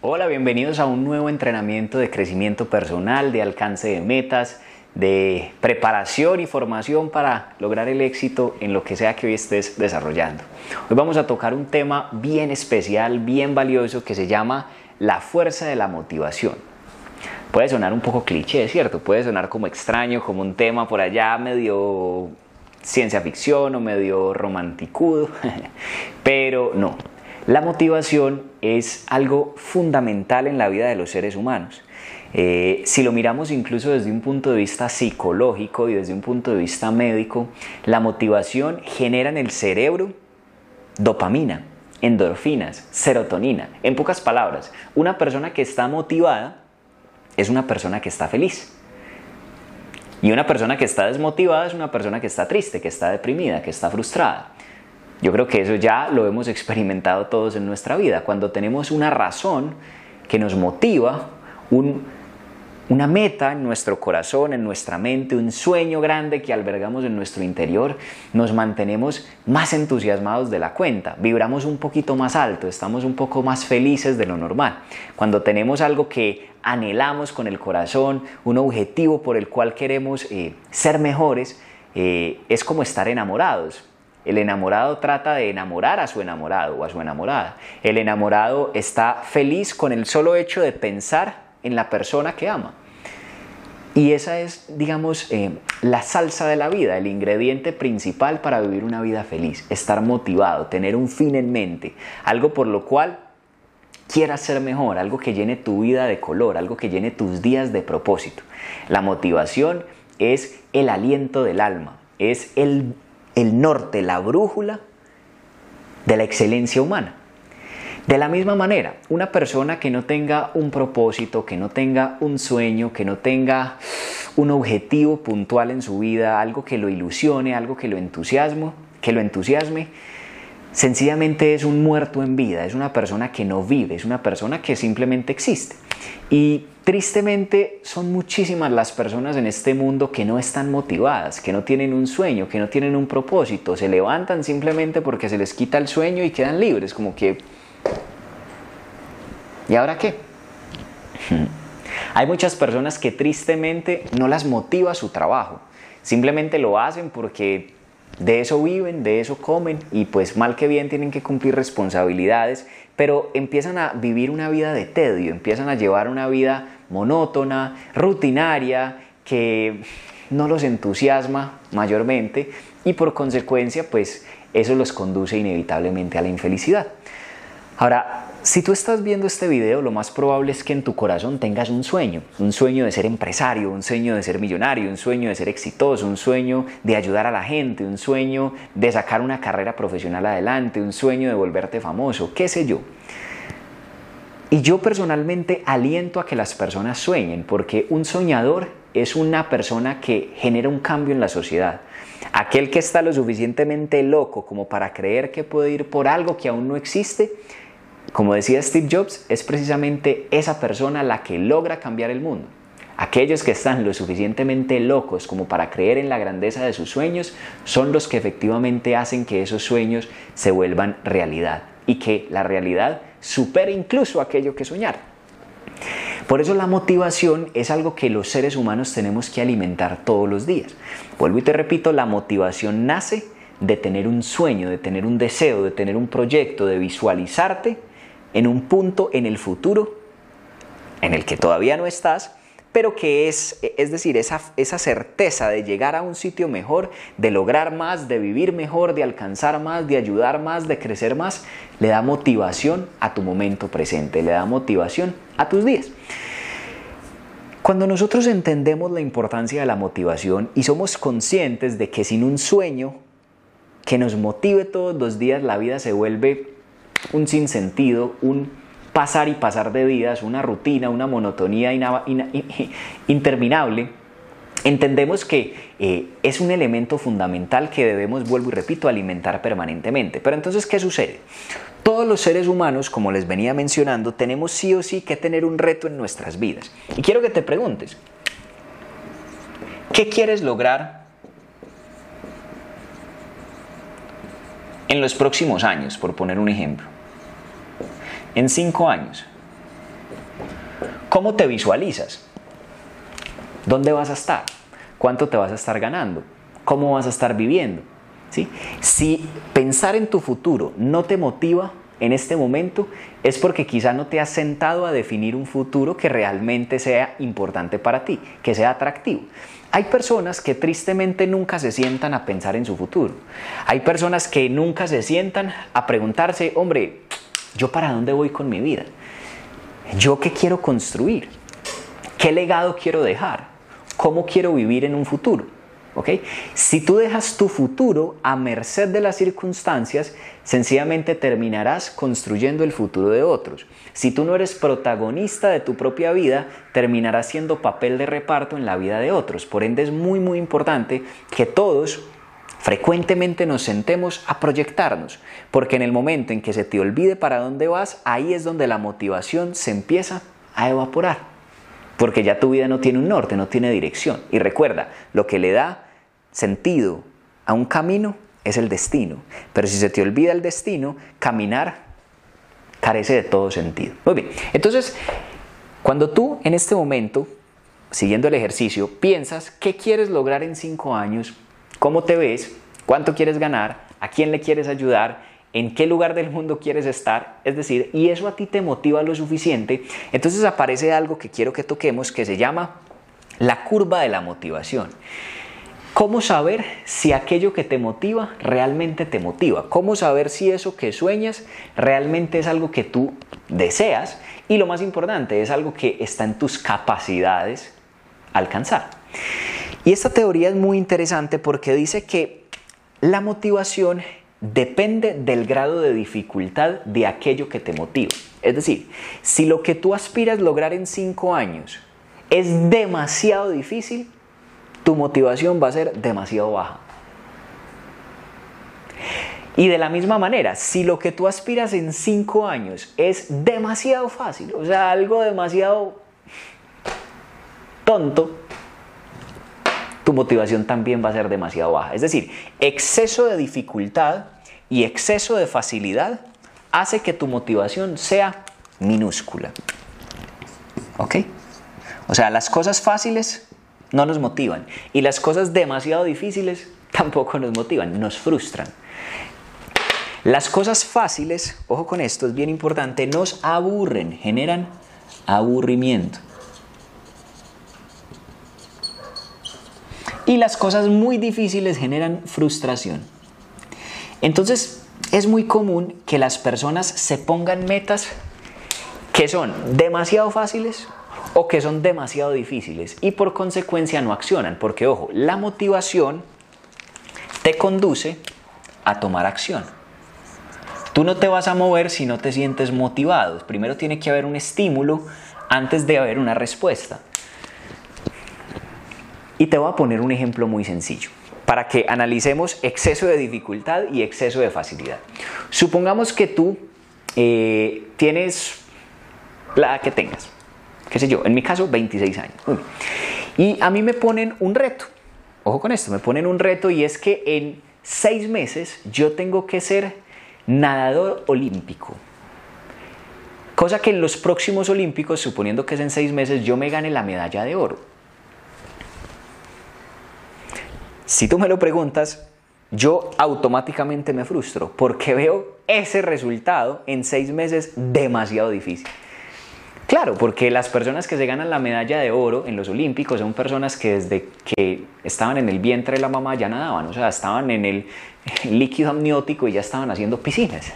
Hola, bienvenidos a un nuevo entrenamiento de crecimiento personal, de alcance de metas, de preparación y formación para lograr el éxito en lo que sea que hoy estés desarrollando. Hoy vamos a tocar un tema bien especial, bien valioso que se llama la fuerza de la motivación. Puede sonar un poco cliché, ¿cierto? Puede sonar como extraño, como un tema por allá medio ciencia ficción o medio romanticudo, pero no. La motivación es algo fundamental en la vida de los seres humanos. Eh, si lo miramos incluso desde un punto de vista psicológico y desde un punto de vista médico, la motivación genera en el cerebro dopamina, endorfinas, serotonina. En pocas palabras, una persona que está motivada es una persona que está feliz. Y una persona que está desmotivada es una persona que está triste, que está deprimida, que está frustrada. Yo creo que eso ya lo hemos experimentado todos en nuestra vida. Cuando tenemos una razón que nos motiva, un, una meta en nuestro corazón, en nuestra mente, un sueño grande que albergamos en nuestro interior, nos mantenemos más entusiasmados de la cuenta, vibramos un poquito más alto, estamos un poco más felices de lo normal. Cuando tenemos algo que anhelamos con el corazón, un objetivo por el cual queremos eh, ser mejores, eh, es como estar enamorados. El enamorado trata de enamorar a su enamorado o a su enamorada. El enamorado está feliz con el solo hecho de pensar en la persona que ama. Y esa es, digamos, eh, la salsa de la vida, el ingrediente principal para vivir una vida feliz, estar motivado, tener un fin en mente, algo por lo cual quieras ser mejor, algo que llene tu vida de color, algo que llene tus días de propósito. La motivación es el aliento del alma, es el, el norte, la brújula de la excelencia humana. De la misma manera, una persona que no tenga un propósito, que no tenga un sueño, que no tenga un objetivo puntual en su vida, algo que lo ilusione, algo que lo entusiasme, que lo entusiasme, sencillamente es un muerto en vida, es una persona que no vive, es una persona que simplemente existe. Y tristemente son muchísimas las personas en este mundo que no están motivadas, que no tienen un sueño, que no tienen un propósito, se levantan simplemente porque se les quita el sueño y quedan libres, como que ¿Y ahora qué? Hay muchas personas que tristemente no las motiva su trabajo. Simplemente lo hacen porque de eso viven, de eso comen y pues mal que bien tienen que cumplir responsabilidades, pero empiezan a vivir una vida de tedio, empiezan a llevar una vida monótona, rutinaria, que no los entusiasma mayormente y por consecuencia pues eso los conduce inevitablemente a la infelicidad. Ahora, si tú estás viendo este video, lo más probable es que en tu corazón tengas un sueño, un sueño de ser empresario, un sueño de ser millonario, un sueño de ser exitoso, un sueño de ayudar a la gente, un sueño de sacar una carrera profesional adelante, un sueño de volverte famoso, qué sé yo. Y yo personalmente aliento a que las personas sueñen, porque un soñador es una persona que genera un cambio en la sociedad. Aquel que está lo suficientemente loco como para creer que puede ir por algo que aún no existe, como decía Steve Jobs, es precisamente esa persona la que logra cambiar el mundo. Aquellos que están lo suficientemente locos como para creer en la grandeza de sus sueños son los que efectivamente hacen que esos sueños se vuelvan realidad y que la realidad supere incluso aquello que soñar. Por eso la motivación es algo que los seres humanos tenemos que alimentar todos los días. Vuelvo y te repito, la motivación nace de tener un sueño, de tener un deseo, de tener un proyecto, de visualizarte en un punto en el futuro en el que todavía no estás, pero que es, es decir, esa, esa certeza de llegar a un sitio mejor, de lograr más, de vivir mejor, de alcanzar más, de ayudar más, de crecer más, le da motivación a tu momento presente, le da motivación a tus días. Cuando nosotros entendemos la importancia de la motivación y somos conscientes de que sin un sueño que nos motive todos los días, la vida se vuelve un sinsentido, un pasar y pasar de vidas, una rutina, una monotonía interminable, entendemos que eh, es un elemento fundamental que debemos, vuelvo y repito, alimentar permanentemente. Pero entonces, ¿qué sucede? Todos los seres humanos, como les venía mencionando, tenemos sí o sí que tener un reto en nuestras vidas. Y quiero que te preguntes, ¿qué quieres lograr en los próximos años, por poner un ejemplo, en cinco años, ¿cómo te visualizas? ¿Dónde vas a estar? ¿Cuánto te vas a estar ganando? ¿Cómo vas a estar viviendo? ¿Sí? Si pensar en tu futuro no te motiva en este momento, es porque quizá no te has sentado a definir un futuro que realmente sea importante para ti, que sea atractivo. Hay personas que tristemente nunca se sientan a pensar en su futuro. Hay personas que nunca se sientan a preguntarse, hombre, ¿yo para dónde voy con mi vida? ¿Yo qué quiero construir? ¿Qué legado quiero dejar? ¿Cómo quiero vivir en un futuro? Si tú dejas tu futuro a merced de las circunstancias, sencillamente terminarás construyendo el futuro de otros. Si tú no eres protagonista de tu propia vida, terminarás siendo papel de reparto en la vida de otros. Por ende es muy muy importante que todos frecuentemente nos sentemos a proyectarnos, porque en el momento en que se te olvide para dónde vas, ahí es donde la motivación se empieza a evaporar porque ya tu vida no tiene un norte, no tiene dirección. Y recuerda, lo que le da sentido a un camino es el destino. Pero si se te olvida el destino, caminar carece de todo sentido. Muy bien, entonces, cuando tú en este momento, siguiendo el ejercicio, piensas qué quieres lograr en cinco años, cómo te ves, cuánto quieres ganar, a quién le quieres ayudar, en qué lugar del mundo quieres estar, es decir, y eso a ti te motiva lo suficiente, entonces aparece algo que quiero que toquemos que se llama la curva de la motivación. ¿Cómo saber si aquello que te motiva realmente te motiva? ¿Cómo saber si eso que sueñas realmente es algo que tú deseas? Y lo más importante, es algo que está en tus capacidades alcanzar. Y esta teoría es muy interesante porque dice que la motivación depende del grado de dificultad de aquello que te motiva. Es decir, si lo que tú aspiras lograr en cinco años es demasiado difícil, tu motivación va a ser demasiado baja. Y de la misma manera, si lo que tú aspiras en cinco años es demasiado fácil, o sea, algo demasiado tonto, tu motivación también va a ser demasiado baja. Es decir, exceso de dificultad y exceso de facilidad hace que tu motivación sea minúscula. ¿Ok? O sea, las cosas fáciles no nos motivan. Y las cosas demasiado difíciles tampoco nos motivan, nos frustran. Las cosas fáciles, ojo con esto, es bien importante, nos aburren, generan aburrimiento. Y las cosas muy difíciles generan frustración. Entonces, es muy común que las personas se pongan metas que son demasiado fáciles o que son demasiado difíciles y por consecuencia no accionan, porque ojo, la motivación te conduce a tomar acción. Tú no te vas a mover si no te sientes motivado. Primero tiene que haber un estímulo antes de haber una respuesta. Y te voy a poner un ejemplo muy sencillo para que analicemos exceso de dificultad y exceso de facilidad. Supongamos que tú eh, tienes la que tengas, qué sé yo, en mi caso 26 años. Y a mí me ponen un reto, ojo con esto, me ponen un reto y es que en seis meses yo tengo que ser nadador olímpico. Cosa que en los próximos olímpicos, suponiendo que es en seis meses, yo me gane la medalla de oro. Si tú me lo preguntas, yo automáticamente me frustro porque veo ese resultado en seis meses demasiado difícil. Claro, porque las personas que se ganan la medalla de oro en los Olímpicos son personas que desde que estaban en el vientre de la mamá ya nadaban, o sea, estaban en el líquido amniótico y ya estaban haciendo piscinas.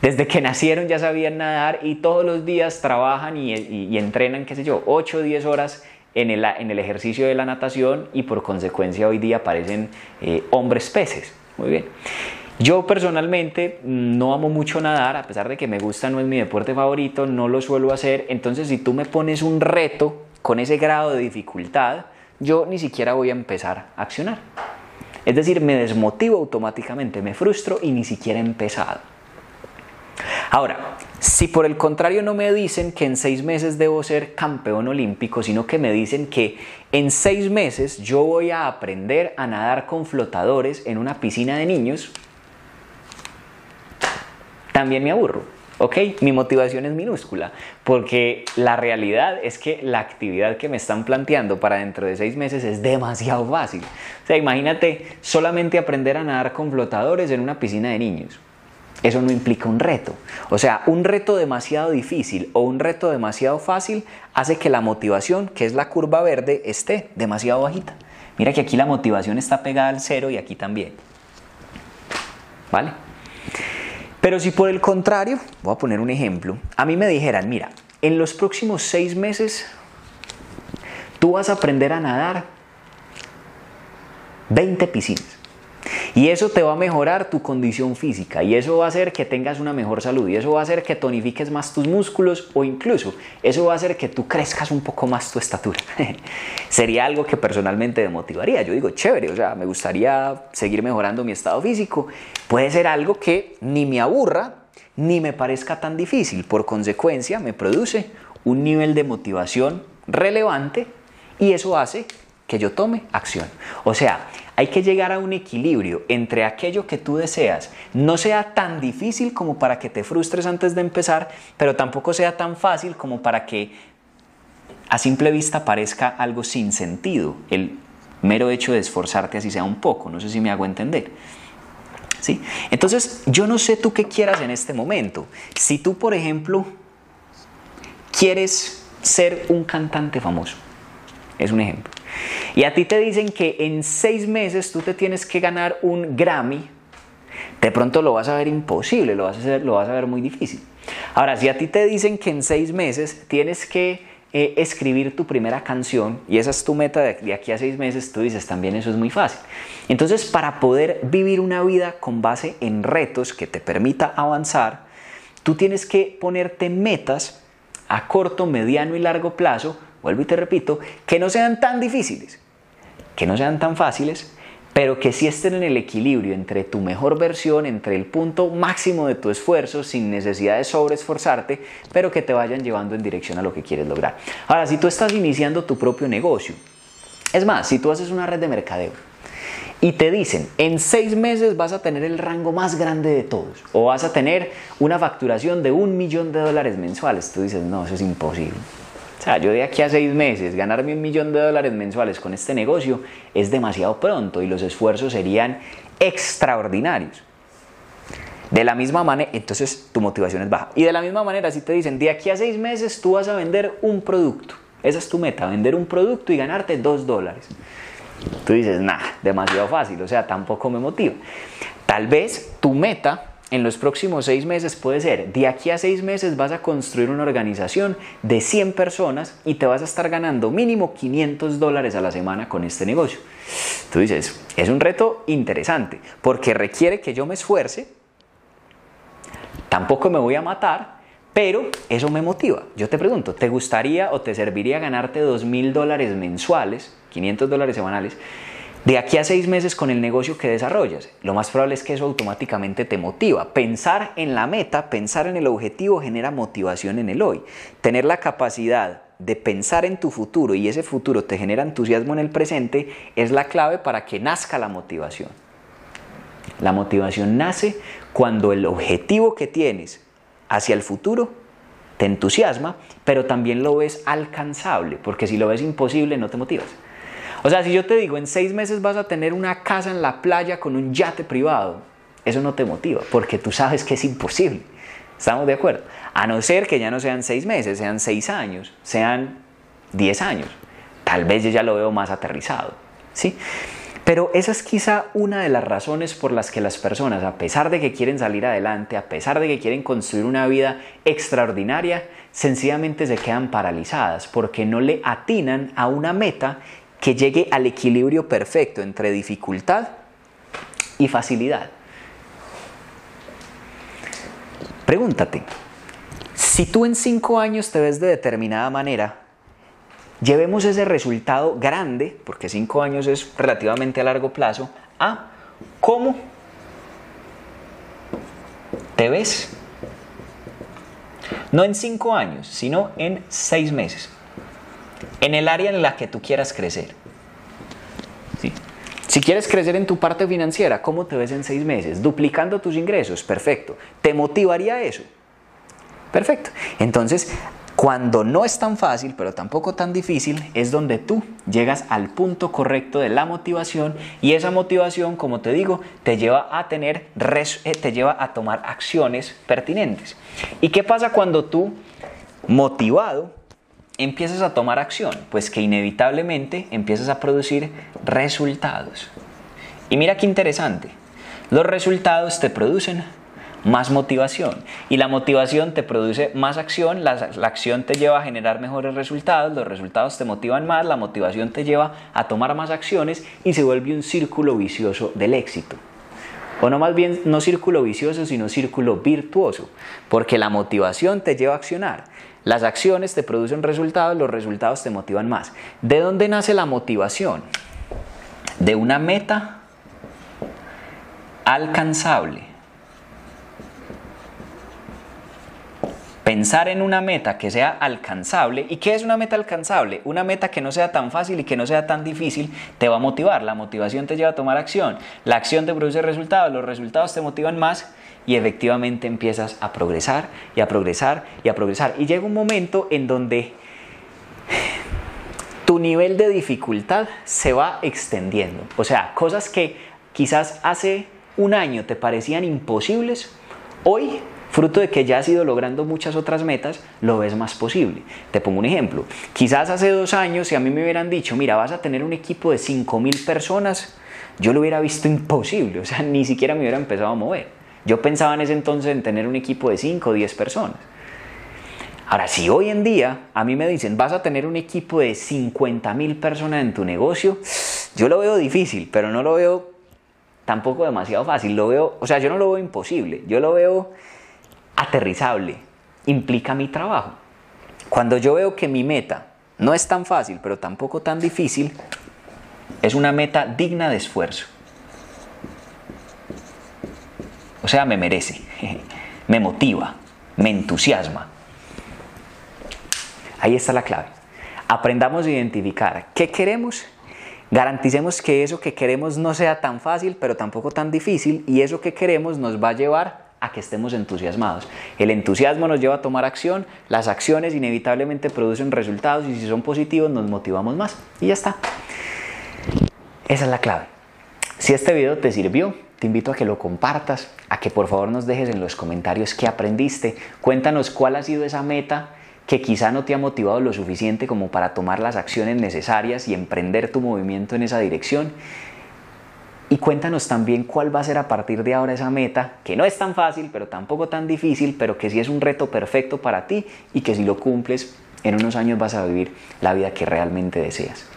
Desde que nacieron ya sabían nadar y todos los días trabajan y, entrenan, qué sé yo, 8 o 10 horas en el, en el, ejercicio de la natación y por consecuencia hoy día parecen eh, hombres peces. Muy bien. Yo personalmente no amo mucho nadar, a pesar de que me gusta, no es mi deporte favorito, no lo suelo hacer. Entonces, si tú me pones un reto con ese grado de dificultad, yo ni siquiera voy a empezar a accionar. Es decir, me desmotivo automáticamente, me frustro y ni siquiera he empezado. Ahora, si por el contrario no me dicen que en seis meses debo ser campeón olímpico, sino que me dicen que en seis meses yo voy a aprender a nadar con flotadores en una piscina de niños, también me aburro. ¿Ok? Mi motivación es minúscula, porque la realidad es que la actividad que me están planteando para dentro de seis meses es demasiado fácil. O sea, imagínate solamente aprender a nadar con flotadores en una piscina de niños. Eso no implica un reto. O sea, un reto demasiado difícil o un reto demasiado fácil hace que la motivación, que es la curva verde, esté demasiado bajita. Mira que aquí la motivación está pegada al cero y aquí también. ¿Vale? Pero si por el contrario, voy a poner un ejemplo, a mí me dijeran, mira, en los próximos seis meses tú vas a aprender a nadar 20 piscinas. Y eso te va a mejorar tu condición física y eso va a hacer que tengas una mejor salud y eso va a hacer que tonifiques más tus músculos o incluso eso va a hacer que tú crezcas un poco más tu estatura. Sería algo que personalmente me motivaría. Yo digo, chévere, o sea, me gustaría seguir mejorando mi estado físico. Puede ser algo que ni me aburra ni me parezca tan difícil. Por consecuencia, me produce un nivel de motivación relevante y eso hace que yo tome acción. O sea, hay que llegar a un equilibrio entre aquello que tú deseas no sea tan difícil como para que te frustres antes de empezar, pero tampoco sea tan fácil como para que a simple vista parezca algo sin sentido el mero hecho de esforzarte así sea un poco. No sé si me hago entender. ¿Sí? Entonces, yo no sé tú qué quieras en este momento. Si tú, por ejemplo, quieres ser un cantante famoso, es un ejemplo. Y a ti te dicen que en seis meses tú te tienes que ganar un Grammy, de pronto lo vas a ver imposible, lo vas a, ver muy difícil. Ahora, si a ti te dicen que en seis meses tienes que eh, escribir tu primera canción y esa es tu meta de aquí a seis meses, tú dices también eso es muy fácil. Entonces, para poder vivir una vida con base en retos que te permita avanzar, tú tienes que ponerte metas a corto, mediano y largo plazo vuelvo y te repito, que no sean tan difíciles, que no sean tan fáciles, pero que sí estén en el equilibrio entre tu mejor versión, entre el punto máximo de tu esfuerzo, sin necesidad de sobreesforzarte, pero que te vayan llevando en dirección a lo que quieres lograr. Ahora, si tú estás iniciando tu propio negocio, es más, si tú haces una red de mercadeo y te dicen, en seis meses vas a tener el rango más grande de todos, o vas a tener una facturación de un millón de dólares mensuales, tú dices, no, eso es imposible. O sea, yo de aquí a seis meses ganarme un millón de dólares mensuales con este negocio es demasiado pronto y los esfuerzos serían extraordinarios. De la misma manera, entonces tu motivación es baja. Y de la misma manera, si te dicen, de aquí a seis meses tú vas a vender un producto, esa es tu meta, vender un producto y ganarte dos dólares. Tú dices, nah, demasiado fácil, o sea, tampoco me motiva. Tal vez tu meta en los próximos seis meses puede ser, de aquí a seis meses vas a construir una organización de 100 personas y te vas a estar ganando mínimo 500 dólares a la semana con este negocio. Tú dices, es un reto interesante porque requiere que yo me esfuerce, tampoco me voy a matar, pero eso me motiva. Yo te pregunto, ¿te gustaría o te serviría ganarte 2 mil dólares mensuales, 500 dólares semanales? De aquí a seis meses con el negocio que desarrollas, lo más probable es que eso automáticamente te motiva. Pensar en la meta, pensar en el objetivo genera motivación en el hoy. Tener la capacidad de pensar en tu futuro y ese futuro te genera entusiasmo en el presente es la clave para que nazca la motivación. La motivación nace cuando el objetivo que tienes hacia el futuro te entusiasma, pero también lo ves alcanzable, porque si lo ves imposible no te motivas. O sea, si yo te digo, en seis meses vas a tener una casa en la playa con un yate privado, eso no te motiva, porque tú sabes que es imposible. ¿Estamos de acuerdo? A no ser que ya no sean seis meses, sean seis años, sean diez años. Tal vez yo ya lo veo más aterrizado. ¿sí? Pero esa es quizá una de las razones por las que las personas, a pesar de que quieren salir adelante, a pesar de que quieren construir una vida extraordinaria, sencillamente se quedan paralizadas porque no le atinan a una meta que llegue al equilibrio perfecto entre dificultad y facilidad. Pregúntate, si tú en cinco años te ves de determinada manera, llevemos ese resultado grande, porque cinco años es relativamente a largo plazo, a cómo te ves. No en cinco años, sino en seis meses en el área en la que tú quieras crecer. Si quieres crecer en tu parte financiera, ¿cómo te ves en seis meses? Duplicando tus ingresos, perfecto. ¿Te motivaría eso? Perfecto. Entonces, cuando no es tan fácil, pero tampoco tan difícil, es donde tú llegas al punto correcto de la motivación y esa motivación, como te digo, te lleva a tener, eh, te lleva a tomar acciones pertinentes. ¿Y qué pasa cuando tú, motivado, empiezas a tomar acción? Pues que inevitablemente empiezas a producir resultados. Y mira qué interesante, los resultados te producen más motivación. Y la motivación te produce más acción, la, acción te lleva a generar mejores resultados, los resultados te motivan más, la motivación te lleva a tomar más acciones y se vuelve un círculo vicioso del éxito. O no más bien, no círculo vicioso, sino círculo virtuoso, porque la motivación te lleva a accionar. Las acciones te producen resultados, los resultados te motivan más. ¿De dónde nace la motivación? De una meta alcanzable Pensar en una meta que sea alcanzable. ¿Y qué es una meta alcanzable? Una meta que no sea tan fácil y que no sea tan difícil te va a motivar. La motivación te lleva a tomar acción. La acción te produce resultados. Los resultados te motivan más y efectivamente empiezas a progresar y a progresar y a progresar. Y llega un momento en donde tu nivel de dificultad se va extendiendo. O sea, cosas que quizás hace un año te parecían imposibles, hoy fruto de que ya has ido logrando muchas otras metas, lo ves más posible. Te pongo un ejemplo. Quizás hace dos años, si a mí me hubieran dicho, mira, vas a tener un equipo de 5.000 personas, yo lo hubiera visto imposible, o sea, ni siquiera me hubiera empezado a mover. Yo pensaba en ese entonces en tener un equipo de 5 o 10 personas. Ahora, si hoy en día a mí me dicen, vas a tener un equipo de 50.000 personas en tu negocio, yo lo veo difícil, pero no lo veo tampoco demasiado fácil. Lo veo, o sea, yo no lo veo imposible, yo lo veo aterrizable, implica mi trabajo. Cuando yo veo que mi meta no es tan fácil, pero tampoco tan difícil, es una meta digna de esfuerzo. O sea, me merece, me motiva, me entusiasma. Ahí está la clave. Aprendamos a identificar qué queremos, garanticemos que eso que queremos no sea tan fácil, pero tampoco tan difícil, y eso que queremos nos va a llevar a que estemos entusiasmados. El entusiasmo nos lleva a tomar acción, las acciones inevitablemente producen resultados y si son positivos nos motivamos más. Y ya está. Esa es la clave. Si este video te sirvió, te invito a que lo compartas, a que por favor nos dejes en los comentarios qué aprendiste, cuéntanos cuál ha sido esa meta que quizá no te ha motivado lo suficiente como para tomar las acciones necesarias y emprender tu movimiento en esa dirección y cuéntanos también cuál va a ser a partir de ahora esa meta, que no es tan fácil, pero tampoco tan difícil, pero que sí es un reto perfecto para ti y que si lo cumples, en unos años vas a vivir la vida que realmente deseas.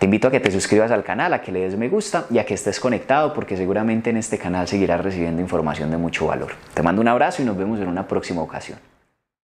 Te invito a que te suscribas al canal, a que le des me gusta y a que estés conectado porque seguramente en este canal seguirás recibiendo información de mucho valor. Te mando un abrazo y nos vemos en una próxima ocasión.